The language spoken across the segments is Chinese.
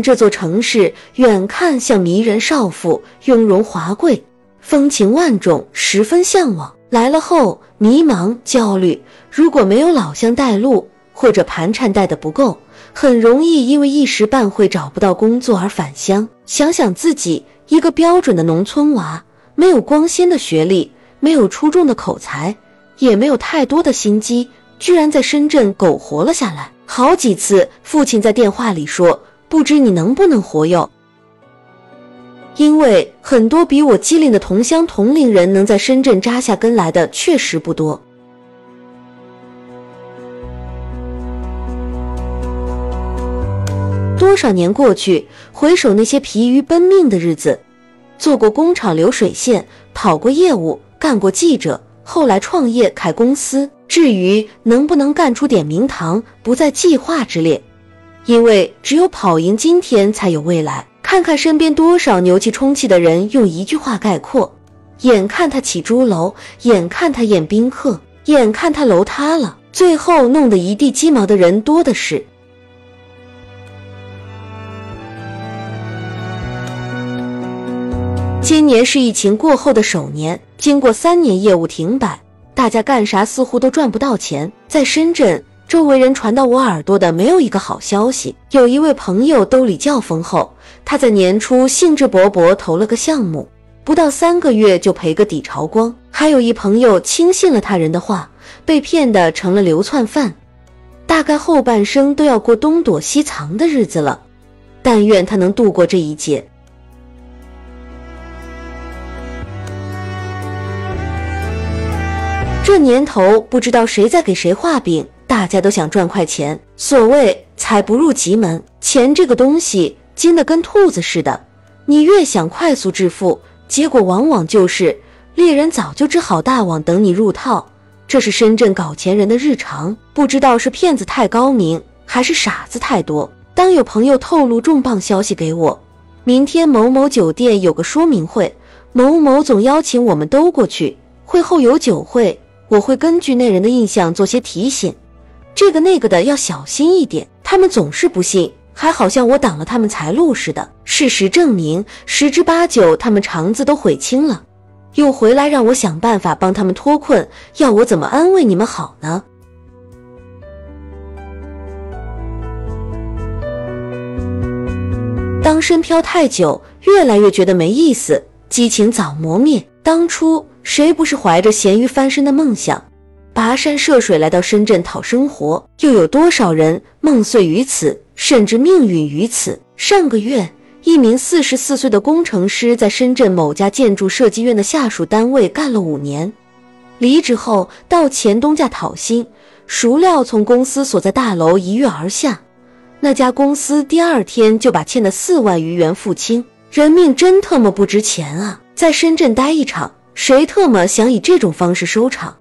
这座城市远看像迷人少妇，雍容华贵，风情万种，十分向往。来了后迷茫焦虑，如果没有老乡带路，或者盘缠带的不够，很容易因为一时半会找不到工作而返乡。想想自己一个标准的农村娃，没有光鲜的学历，没有出众的口才，也没有太多的心机，居然在深圳苟活了下来。好几次，父亲在电话里说：“不知你能不能活哟。”因为很多比我机灵的同乡同龄人能在深圳扎下根来的确实不多。多少年过去，回首那些疲于奔命的日子，做过工厂流水线，跑过业务，干过记者，后来创业开公司。至于能不能干出点名堂，不在计划之列，因为只有跑赢今天，才有未来。看看身边多少牛气冲气的人，用一句话概括：眼看他起朱楼，眼看他宴宾客，眼看他楼塌了，最后弄得一地鸡毛的人多的是。今年是疫情过后的首年，经过三年业务停摆，大家干啥似乎都赚不到钱。在深圳，周围人传到我耳朵的没有一个好消息。有一位朋友兜里较丰厚，他在年初兴致勃勃投了个项目，不到三个月就赔个底朝光。还有一朋友轻信了他人的话，被骗的成了流窜犯，大概后半生都要过东躲西藏的日子了。但愿他能度过这一劫。这年头，不知道谁在给谁画饼，大家都想赚快钱。所谓财不入急门，钱这个东西精的跟兔子似的，你越想快速致富，结果往往就是猎人早就织好大网等你入套。这是深圳搞钱人的日常，不知道是骗子太高明，还是傻子太多。当有朋友透露重磅消息给我，明天某某酒店有个说明会，某某总邀请我们都过去，会后有酒会。我会根据那人的印象做些提醒，这个那个的要小心一点。他们总是不信，还好像我挡了他们财路似的。事实证明，十之八九他们肠子都悔青了，又回来让我想办法帮他们脱困。要我怎么安慰你们好呢？当身漂太久，越来越觉得没意思，激情早磨灭。当初。谁不是怀着咸鱼翻身的梦想，跋山涉水来到深圳讨生活？又有多少人梦碎于此，甚至命运于此？上个月，一名四十四岁的工程师在深圳某家建筑设计院的下属单位干了五年，离职后到前东家讨薪，孰料从公司所在大楼一跃而下，那家公司第二天就把欠的四万余元付清。人命真特么不值钱啊！在深圳待一场。谁特么想以这种方式收场？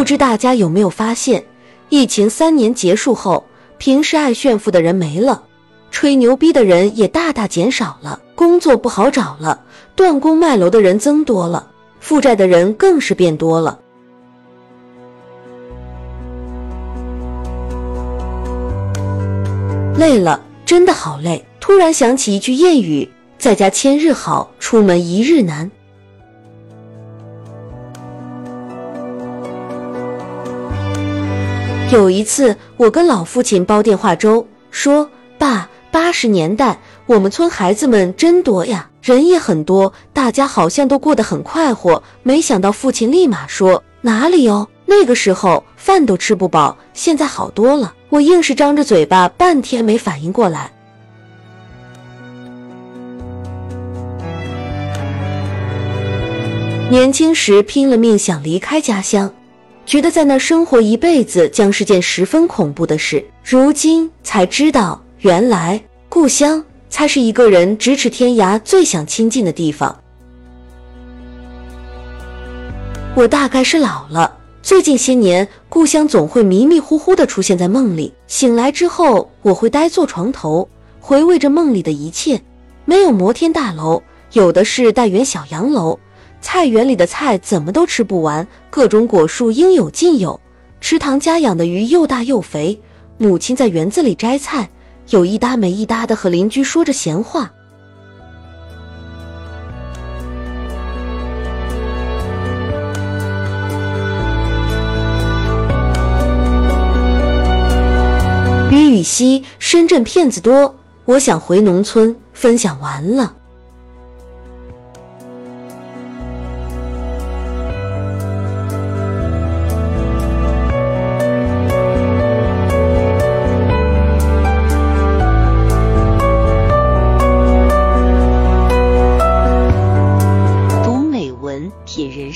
不知大家有没有发现，疫情三年结束后，平时爱炫富的人没了，吹牛逼的人也大大减少了，工作不好找了，断供卖楼的人增多了，负债的人更是变多了。累了。真的好累！突然想起一句谚语：“在家千日好，出门一日难。”有一次，我跟老父亲煲电话粥，说：“爸，八十年代我们村孩子们真多呀，人也很多，大家好像都过得很快活。”没想到父亲立马说：“哪里哦？那个时候饭都吃不饱，现在好多了。”我硬是张着嘴巴，半天没反应过来。年轻时拼了命想离开家乡，觉得在那生活一辈子将是件十分恐怖的事。如今才知道，原来故乡才是一个人咫尺天涯最想亲近的地方。我大概是老了。最近些年，故乡总会迷迷糊糊地出现在梦里。醒来之后，我会呆坐床头，回味着梦里的一切。没有摩天大楼，有的是带圆小洋楼。菜园里的菜怎么都吃不完，各种果树应有尽有，池塘家养的鱼又大又肥，母亲在园子里摘菜，有一搭没一搭的和邻居说着闲话。于雨溪，深圳骗子多，我想回农村。分享完了。